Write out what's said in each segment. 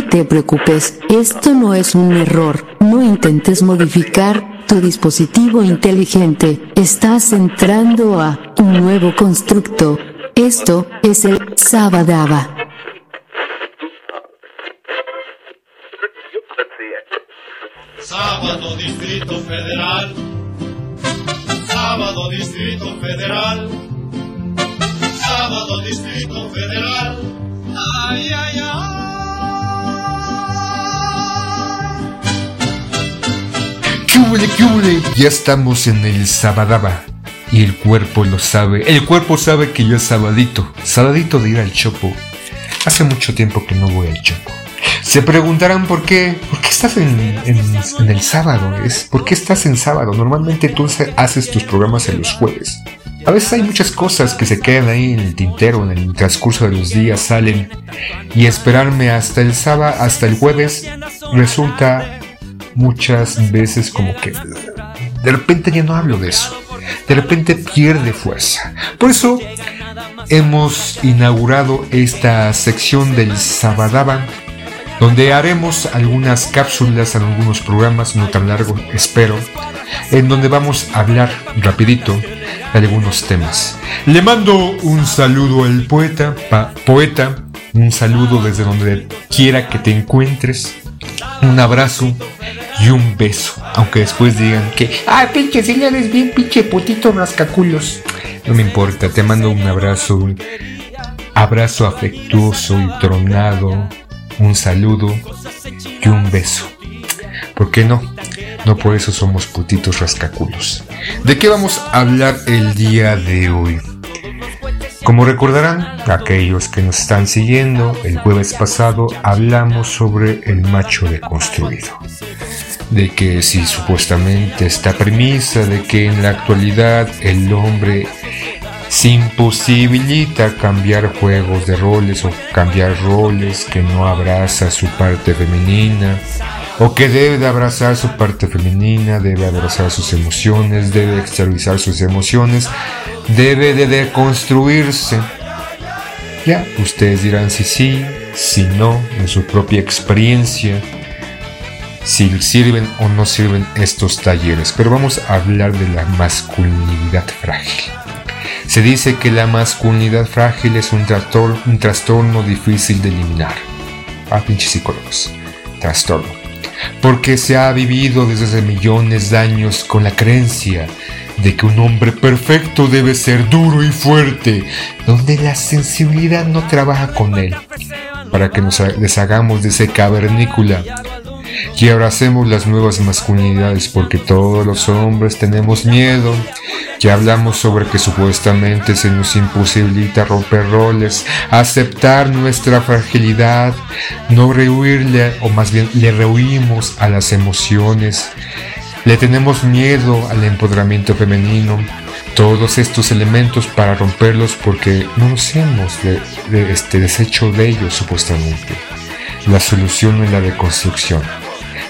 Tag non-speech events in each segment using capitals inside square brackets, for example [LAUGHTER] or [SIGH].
No te preocupes, esto no es un error. No intentes modificar tu dispositivo inteligente. Estás entrando a un nuevo constructo. Esto es el Sabadaba. Sábado Distrito Federal. Sábado Distrito Federal. Sábado Distrito Federal. Ay, ay, ay. Ya estamos en el Sabadaba. Y el cuerpo lo sabe. El cuerpo sabe que yo es sabadito. Sabadito de ir al chopo. Hace mucho tiempo que no voy al chopo. Se preguntarán por qué. ¿Por qué estás en, el sábado? Es, ¿Por qué estás en sábado? Normalmente tú hace- haces tus programas en los jueves. A veces hay muchas cosas que se quedan ahí en el tintero, en el transcurso de los días salen. Y esperarme hasta el sábado, hasta el jueves, resulta muchas veces como que de repente ya no hablo de eso. De repente pierde fuerza. Por eso hemos inaugurado esta sección del Sabadaba donde haremos algunas cápsulas en algunos programas, no tan largos, espero, en donde vamos a hablar rapidito de algunos temas. Le mando un saludo al poeta, poeta, un saludo desde donde quiera que te encuentres, un abrazo y un beso, aunque después digan que, ah, pinche, si le eres bien pinche putito rascaculos. No me importa, te mando un abrazo, un abrazo afectuoso y tronado, un saludo y un beso. ¿Por qué no? No por eso somos putitos rascaculos. ¿De qué vamos a hablar el día de hoy? Como recordarán, aquellos que nos están siguiendo, el jueves pasado hablamos sobre el macho deconstruido. De que si supuestamente esta premisa de que en la actualidad el hombre se imposibilita cambiar juegos de roles o cambiar roles que no abraza su parte femenina o que debe de abrazar su parte femenina, debe abrazar sus emociones, debe exteriorizar sus emociones, debe de deconstruirse. Ya, ustedes dirán si sí, si no, en su propia experiencia, si sirven o no sirven estos talleres. Pero vamos a hablar de la masculinidad frágil. Se dice que la masculinidad frágil es un, un trastorno difícil de eliminar. Ah, pinches psicólogos. Trastorno. Porque se ha vivido desde hace millones de años con la creencia de que un hombre perfecto debe ser duro y fuerte, donde la sensibilidad no trabaja con él, para que nos deshagamos de ese cavernícola y abracemos las nuevas masculinidades porque todos los hombres tenemos miedo. Ya hablamos sobre que supuestamente se nos imposibilita romper roles, aceptar nuestra fragilidad, no rehuirle o más bien le rehuimos a las emociones. Le tenemos miedo al empoderamiento femenino. Todos estos elementos para romperlos porque no nos hemos de- de- este, deshecho de ellos supuestamente. La solución es la deconstrucción.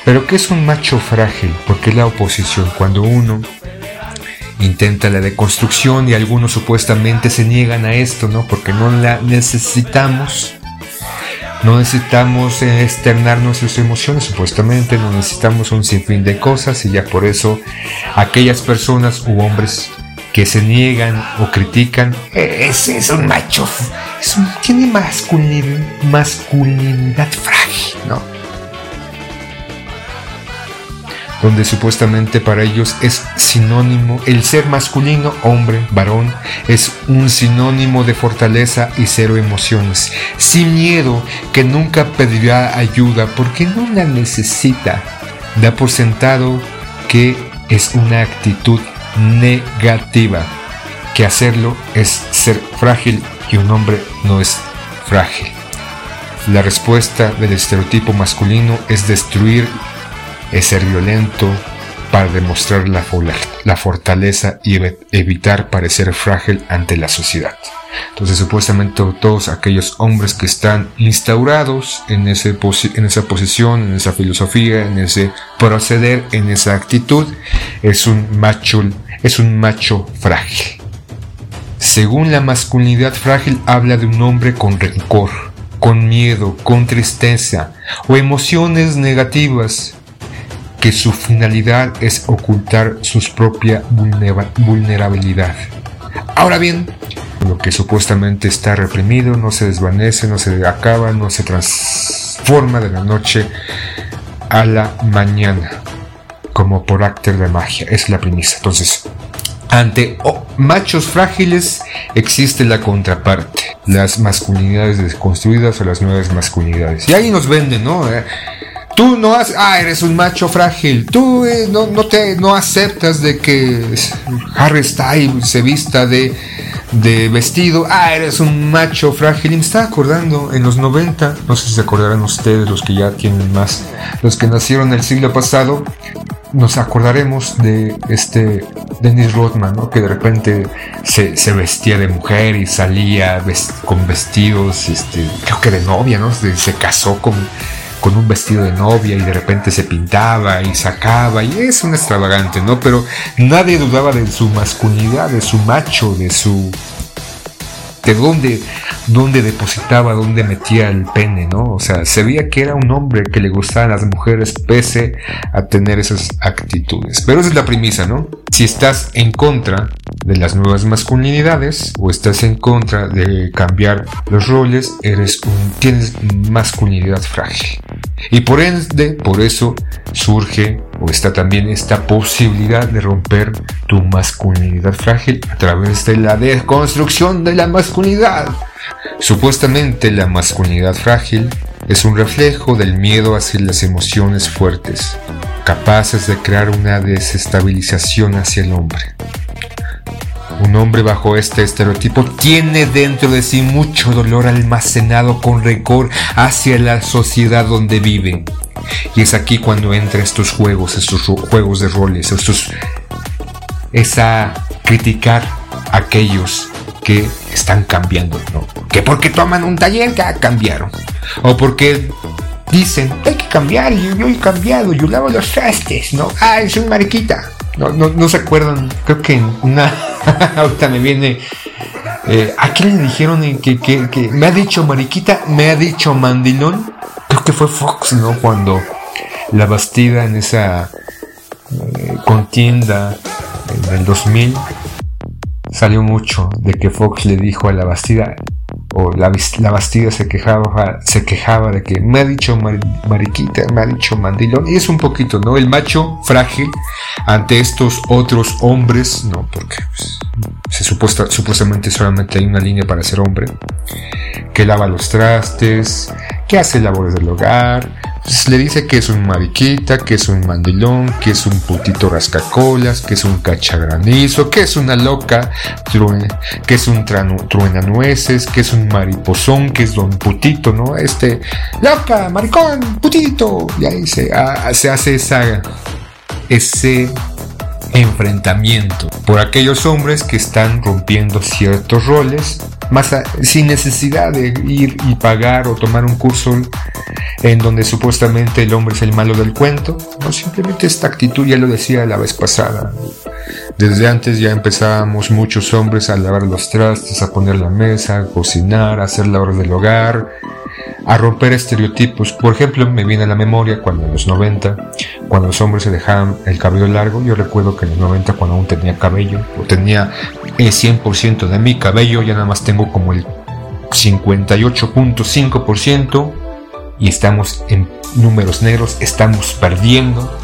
Pero ¿qué es un macho frágil? Porque es la oposición cuando uno intenta la deconstrucción y algunos supuestamente se niegan a esto, ¿no? Porque no la necesitamos. No necesitamos externar nuestras emociones, supuestamente, no necesitamos un sinfín de cosas y ya por eso aquellas personas u hombres que se niegan o critican, "Eh, ese es un macho, tiene masculinidad frágil, ¿no? Donde supuestamente para ellos es sinónimo, el ser masculino, hombre, varón, es un sinónimo de fortaleza y cero emociones, sin miedo, que nunca pedirá ayuda porque no la necesita, da por sentado que es una actitud negativa, que hacerlo es ser frágil y un hombre no es frágil. La respuesta del estereotipo masculino es destruir es ser violento para demostrar la, fortaleza y ev- evitar parecer frágil ante la sociedad. Entonces supuestamente todos aquellos hombres que están instaurados en, ese en esa posición, en esa filosofía, en ese proceder, en esa actitud, es un macho, es un macho frágil. Según la masculinidad frágil habla de un hombre con rencor, con miedo, con tristeza o emociones negativas que su finalidad es ocultar su propia vulnerabilidad. Ahora bien, lo que supuestamente está reprimido no se desvanece, no se acaba, no se transforma de la noche a la mañana, como por acto de magia. Es la premisa. Entonces, ante machos frágiles existe la contraparte, las masculinidades desconstruidas o las nuevas masculinidades. Y ahí nos venden, ¿no? Eh, tú no has, ah, eres un macho frágil, tú eh, no, te, no aceptas de que Harry Styles se vista de, de vestido, ah, eres un macho frágil. Y me estaba acordando en los 90, no sé si se acordarán ustedes, los que ya tienen más, los que nacieron el siglo pasado, nos acordaremos de este Dennis Rodman, ¿no? que de repente se, vestía de mujer y salía con vestidos, este, creo que de novia, ¿no? Se, casó con, con un vestido de novia y de repente se pintaba y sacaba y es un extravagante, ¿no? Pero nadie dudaba de su masculinidad, de su macho, de su de dónde, dónde depositaba, dónde metía el pene, ¿no? O sea, se veía que era un hombre que le gustaban las mujeres pese a tener esas actitudes. Pero esa es la premisa, ¿no? Si estás en contra de las nuevas masculinidades o estás en contra de cambiar los roles, eres un, tienes masculinidad frágil. Y por ende, por eso surge o está también esta posibilidad de romper tu masculinidad frágil a través de la deconstrucción de la masculinidad. Supuestamente la masculinidad frágil es un reflejo del miedo hacia las emociones fuertes, capaces de crear una desestabilización hacia el hombre. Un hombre bajo este estereotipo tiene dentro de sí mucho dolor almacenado con récord hacia la sociedad donde vive. Y es aquí cuando entra estos juegos, estos juegos de roles, estos, esa criticar a aquellos que están cambiando, ¿no? Que porque toman un taller ya cambiaron. O porque dicen, hay que cambiar, yo, yo he cambiado, yo lavo los trastes, ¿no? Ah, es un mariquita. No, no, se acuerdan, creo que una. [LAUGHS] ahorita me viene. Eh, ¿A quién le dijeron que, que, que, me ha dicho Mariquita, me ha dicho Mandilón? Creo que fue Fox, ¿no? Cuando la Bastida en esa eh, contienda en el 2000 salió mucho de que Fox le dijo a la Bastida, la, la Bastida se quejaba, se quejaba de que me ha dicho mariquita, me ha dicho mandilón, y es un poquito, ¿no? El macho frágil ante estos otros hombres, ¿no? Porque pues, se supuesta, supuestamente solamente hay una línea para ser hombre, que lava los trastes, que hace labores del hogar, le dice que es un mariquita, que es un mandilón, que es un putito rascacolas, que es un cachagranizo, que es una loca, que es un truenanueces, que es un mariposón, que es don putito, ¿no? Este, loca, maricón, putito. Y ahí se, ah, se hace esa, ese enfrentamiento por aquellos hombres que están rompiendo ciertos roles más sin necesidad de ir y pagar o tomar un curso en donde supuestamente el hombre es el malo del cuento no simplemente esta actitud ya lo decía la vez pasada desde antes ya empezábamos muchos hombres a lavar los trastes a poner la mesa a cocinar a hacer labores del hogar a romper estereotipos. Por ejemplo, me viene a la memoria cuando en los 90, cuando los hombres se dejaban el cabello largo, yo recuerdo que en los 90 cuando aún tenía cabello, o tenía el 100% de mi cabello, ya nada más tengo como el 58.5% y estamos en números negros, estamos perdiendo.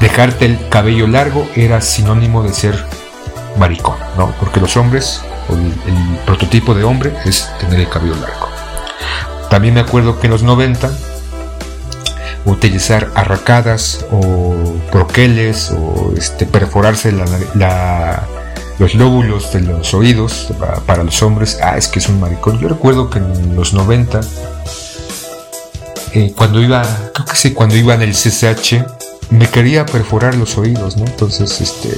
Dejarte el cabello largo era sinónimo de ser maricón, ¿no? Porque los hombres, el prototipo de hombre es tener el cabello largo. También me acuerdo que en los 90 utilizar arracadas o broqueles o este, perforarse los lóbulos de los oídos para, los hombres, ah, es que es un maricón. Yo recuerdo que en los 90, eh, cuando iba, creo que sí, cuando iba en el CCH, me quería perforar los oídos, ¿no? Entonces, este,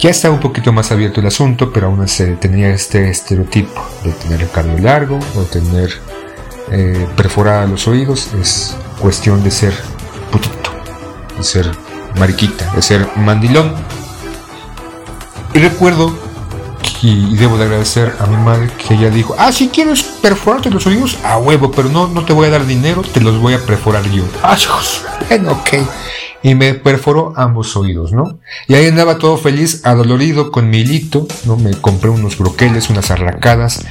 ya estaba un poquito más abierto el asunto, pero aún así tenía este estereotipo de tener el cabello largo o tener eh, perforada los oídos. Es cuestión de ser putito, de ser mariquita, de ser mandilón. Y recuerdo y, debo de agradecer a mi madre que ella dijo, ah, si quieres perforarte los oídos, a huevo, pero no, no te voy a dar dinero, te los voy a perforar yo. Ah, bueno, ok. Y me perforó ambos oídos, ¿no? Y ahí andaba todo feliz, adolorido, con mi hilito, ¿no? Me compré unos broqueles, unas arracadas,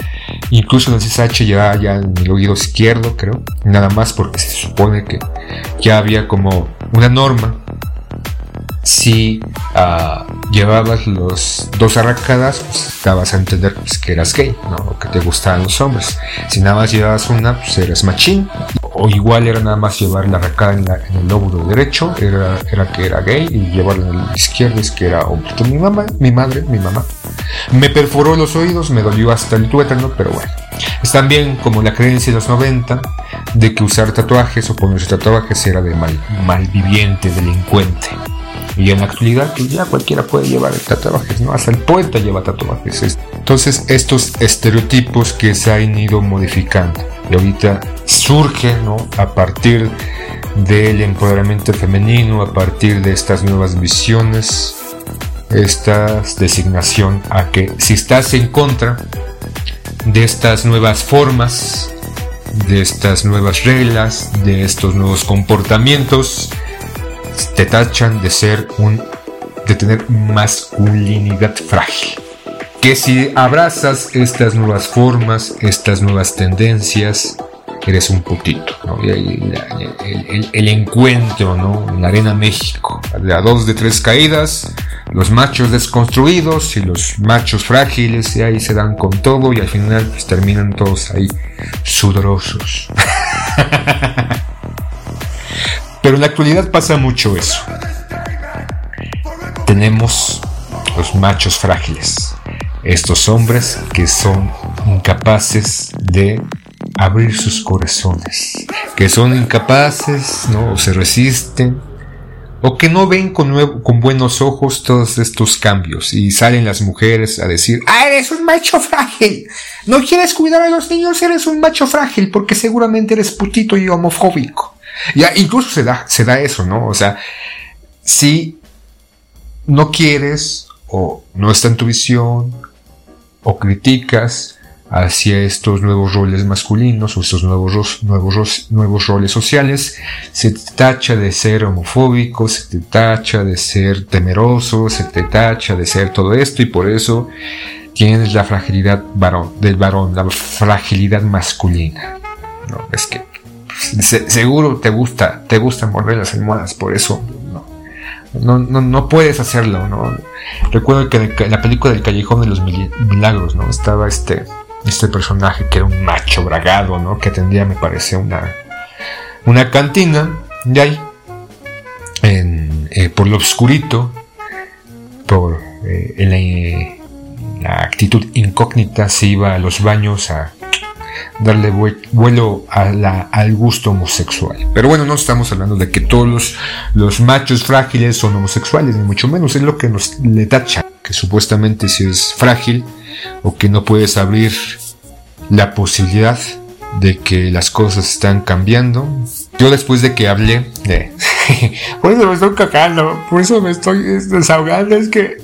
incluso el CSH ya, ya en el oído izquierdo, creo. Nada más porque se supone que ya había como una norma si uh, llevabas los dos arracadas, pues dabas a entender pues, que eras gay, ¿no? Que te gustaban los hombres. Si nada más llevabas una, pues eras machín. O igual era nada más llevar la arracada en, el lóbulo derecho, era, era que era gay, y llevarla en el izquierdo es que era hombre. mi mamá, mi madre, mi mamá, me perforó los oídos, me dolió hasta el tuétano, pero bueno. Es también como la creencia de los 90 de que usar tatuajes o ponerse tatuajes era de mal, malviviente, delincuente. Y en la actualidad, pues ya cualquiera puede llevar tatuajes, ¿no? Hasta el poeta lleva tatuajes. Entonces, estos estereotipos que se han ido modificando. Y ahorita surge, ¿no? A partir del empoderamiento femenino, a partir de estas nuevas visiones, esta designación a que si estás en contra de estas nuevas formas, de estas nuevas reglas, de estos nuevos comportamientos, te tachan de ser un de tener masculinidad frágil. Que si abrazas estas nuevas formas, estas nuevas tendencias, eres un putito. el, encuentro ¿no? en la Arena México, a dos de tres caídas, los machos desconstruidos y los machos frágiles, y ahí se dan con todo y al final pues, terminan todos ahí sudorosos. [LAUGHS] Pero en la actualidad pasa mucho eso. Tenemos los machos frágiles, estos hombres que son incapaces de abrir sus corazones, que son incapaces, ¿no? O se resisten, o que no ven con, con buenos ojos todos estos cambios y salen las mujeres a decir, ah, eres un macho frágil, no quieres cuidar a los niños, eres un macho frágil porque seguramente eres putito y homofóbico. Ya incluso se da, se da eso, ¿no? O sea, si no quieres o no está en tu visión o criticas hacia estos nuevos roles masculinos o estos nuevos, nuevos, nuevos roles sociales, se te tacha de ser homofóbico, se te tacha de ser temeroso, se te tacha de ser todo esto y por eso tienes la fragilidad varón, del varón, la fragilidad masculina. No, es que seguro te gusta, te gusta morder las almohadas, por eso no, no, no, puedes hacerlo, ¿no? Recuerdo que en la película del Callejón de los Milagros, ¿no? Estaba este, este personaje que era un macho bragado, ¿no? Que atendía, me parece, una, una cantina, y ahí, en, eh, por lo oscurito, por eh, la, la actitud incógnita, se iba a los baños a darle vuelo al gusto homosexual. Pero bueno, no estamos hablando de que todos los, machos frágiles son homosexuales, ni mucho menos. Es lo que nos le tacha, que supuestamente si es frágil o que no puedes abrir la posibilidad de que las cosas están cambiando. Yo después de que hablé de... [LAUGHS] por eso me estoy cagando, por eso me estoy desahogando, es que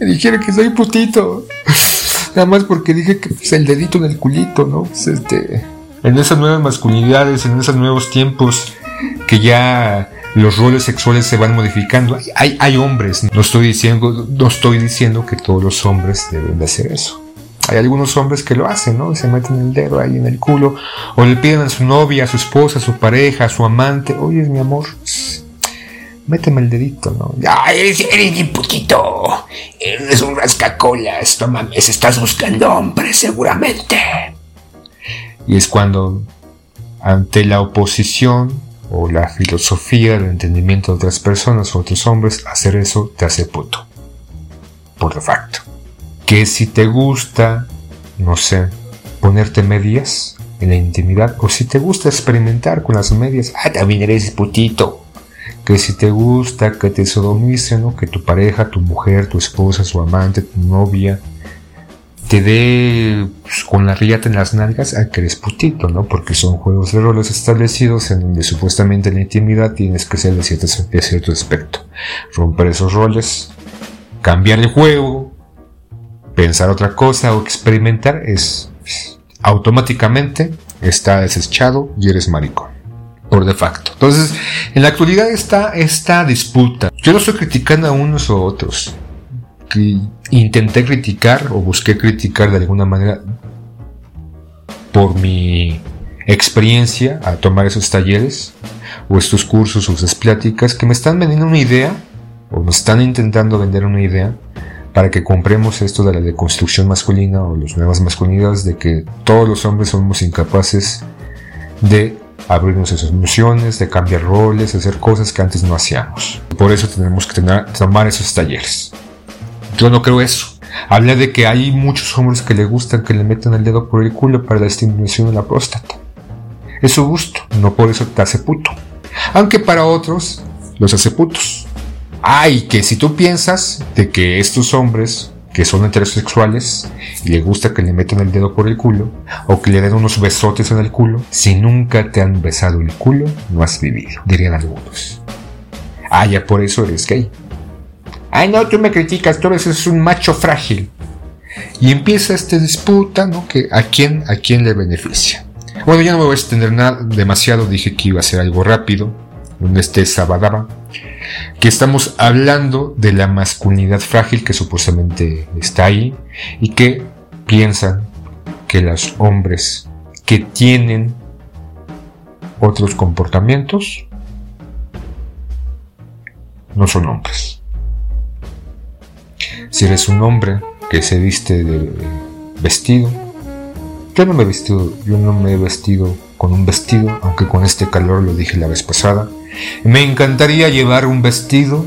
me dijeron que soy putito. Nada más porque dije que pues, el dedito en el culito, ¿no? Pues, este, en esas nuevas masculinidades, en esos nuevos tiempos que ya los roles sexuales se van modificando. Hay, hay hombres, no estoy diciendo, no estoy diciendo que todos los hombres deben de hacer eso. Hay algunos hombres que lo hacen, ¿no? Se meten el dedo ahí en el culo o le piden a su novia, a su esposa, a su pareja, a su amante, oye, mi amor, méteme el dedito, ¿no? ¡Ay, eres, eres un putito! Eres un rascacolas, no mames, estás buscando hombre, seguramente. Y es cuando, ante la oposición o la filosofía del entendimiento de otras personas o otros hombres, hacer eso te hace puto. Por de facto. Que si te gusta, no sé, ponerte medias en la intimidad, o si te gusta experimentar con las medias, ah, también eres putito que si te gusta que te sodomicen, ¿no? que tu pareja, tu mujer, tu esposa, su amante, tu novia, te dé pues, con la riata en las nalgas, a que eres putito, ¿no? Porque son juegos de roles establecidos en donde supuestamente en la intimidad tienes que ser de cierto, cierto aspecto. Romper esos roles, cambiar el juego, pensar otra cosa o experimentar, es automáticamente está desechado y eres maricón. Por de facto. Entonces, en la actualidad está esta disputa. Yo no estoy criticando a unos o otros. Intenté criticar o busqué criticar de alguna manera por mi experiencia a tomar esos talleres o estos cursos o esas pláticas que me están vendiendo una idea o me están intentando vender una idea para que compremos esto de la deconstrucción masculina o las nuevas masculinidades de que todos los hombres somos incapaces de abrirnos esas emociones, de cambiar roles, de hacer cosas que antes no hacíamos. Por eso tenemos que tener, tomar esos talleres. Yo no creo eso. Habla de que hay muchos hombres que le gustan que le metan el dedo por el culo para la estimulación de la próstata. Es su gusto, no por eso te hace puto. Aunque para otros los hace putos. Ay, que si tú piensas de que estos hombres que son heterosexuales y le gusta que le metan el dedo por el culo o que le den unos besotes en el culo, si nunca te han besado el culo, no has vivido, dirían algunos. Ah, ya por eso eres gay. Ay, no, tú me criticas, tú eres un macho frágil. Y empieza esta disputa, ¿no? Que a quién, a quién le beneficia. Bueno, ya no me voy a extender nada, demasiado, dije que iba a ser algo rápido, donde esté Sabadaba que estamos hablando de la masculinidad frágil que supuestamente está ahí y que piensan que los hombres que tienen otros comportamientos no son hombres. Si eres un hombre que se viste de vestido, yo no me he vestido, yo no me he vestido con un vestido, aunque con este calor lo dije la vez pasada, me encantaría llevar un vestido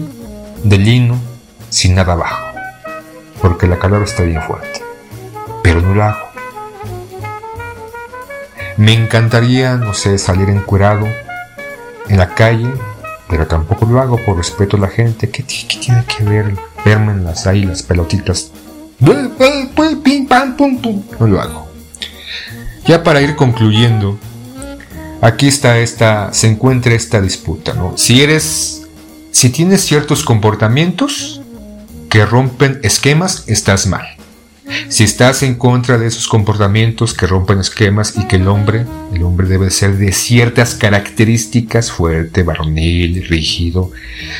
de lino sin nada abajo, porque la calor está bien fuerte, pero no lo hago. Me encantaría, no sé, salir encuerado en la calle, pero tampoco lo hago por respeto a la gente. ¿Qué, tiene que ver verme en las ahí las pelotitas? No lo hago. Ya para ir concluyendo, aquí está esta, se encuentra esta disputa, ¿no? Si eres, si tienes ciertos comportamientos que rompen esquemas, estás mal. Si estás en contra de esos comportamientos que rompen esquemas y que el hombre, el hombre debe ser de ciertas características, fuerte, varonil, rígido,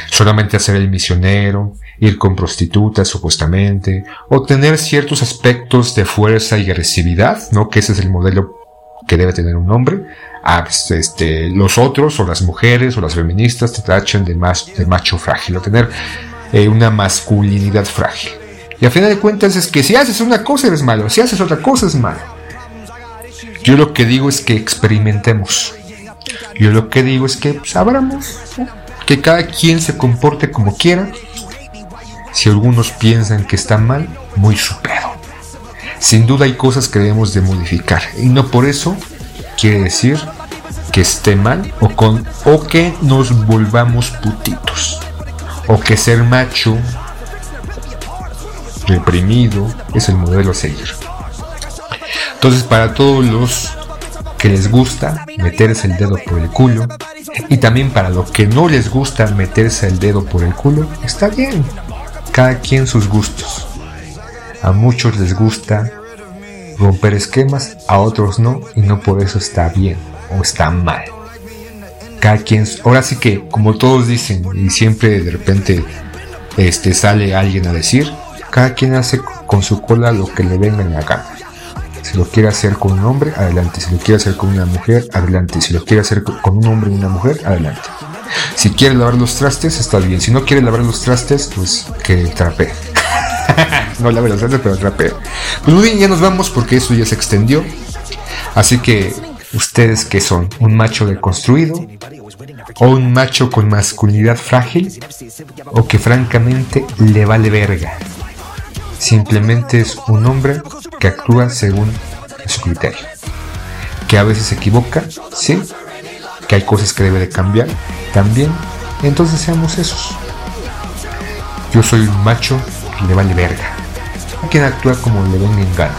solamente hacer el misionero, ir con prostitutas supuestamente, o tener ciertos aspectos de fuerza y agresividad, ¿no? Que ese es el modelo que debe tener un hombre, pues, este, los otros o las mujeres o las feministas te tachan de, de macho frágil o tener eh, una masculinidad frágil. Y a final de cuentas es que si haces una cosa eres malo, si haces otra cosa es malo. Yo lo que digo es que experimentemos. Yo lo que digo es que pues, abramos, que cada quien se comporte como quiera. Si algunos piensan que está mal, muy su pedo. Sin duda hay cosas que debemos de modificar y no por eso quiere decir que esté mal o, con, o que nos volvamos putitos o que ser macho reprimido es el modelo a seguir. Entonces para todos los que les gusta meterse el dedo por el culo y también para los que no les gusta meterse el dedo por el culo, está bien. Cada quien sus gustos. A muchos les gusta romper esquemas, a otros no, y no por eso está bien o está mal. Cada quien, ahora sí que, como todos dicen, y siempre de repente este, sale alguien a decir, cada quien hace con su cola lo que le venga en la gana. Si lo quiere hacer con un hombre, adelante. Si lo quiere hacer con una mujer, adelante. Si lo quiere hacer con un hombre y una mujer, adelante. Si quiere lavar los trastes, está bien. Si no quiere lavar los trastes, pues que trapee. [LAUGHS] no la verdad, pero trapea. Pues muy bien, ya nos vamos porque eso ya se extendió. Así que, ¿ustedes qué son? ¿Un macho deconstruido? ¿O un macho con masculinidad frágil? ¿O que francamente le vale verga? Simplemente es un hombre que actúa según su criterio. Que a veces se equivoca, sí. Que hay cosas que debe de cambiar, también. Entonces seamos esos. Yo soy un macho le vale verga. Quien actúa como le venga en gana.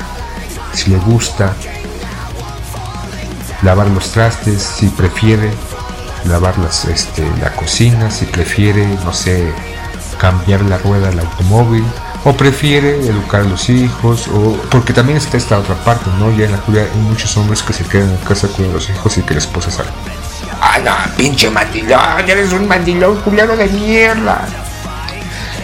Si le gusta lavar los trastes, si prefiere lavar las, este, la cocina, si prefiere, no sé, cambiar la rueda del automóvil o prefiere educar a los hijos, o porque también está esta otra parte, ¿no? Ya en la curia hay muchos hombres que se quedan en casa con los hijos y que la esposa sale. Ah, no, pinche mandilón, eres un mandilón culero de mierda.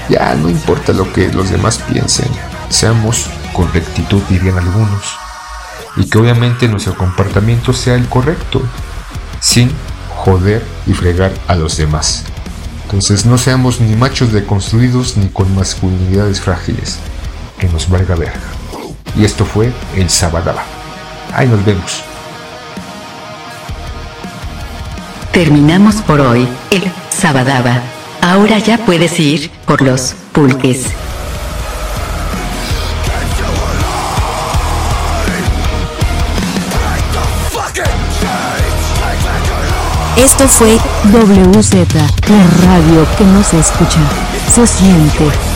Ya no importa lo que los demás piensen, seamos con rectitud, dirían algunos, y que obviamente nuestro comportamiento sea el correcto, sin joder y fregar a los demás. Entonces no seamos ni machos deconstruidos ni con masculinidades frágiles, que nos valga verga. Y esto fue el Sabadaba. Ahí nos vemos. Terminamos por hoy el Sabadaba. Ahora ya puedes ir por los pulques. Esto fue WZ, la radio que no se escucha, se siente.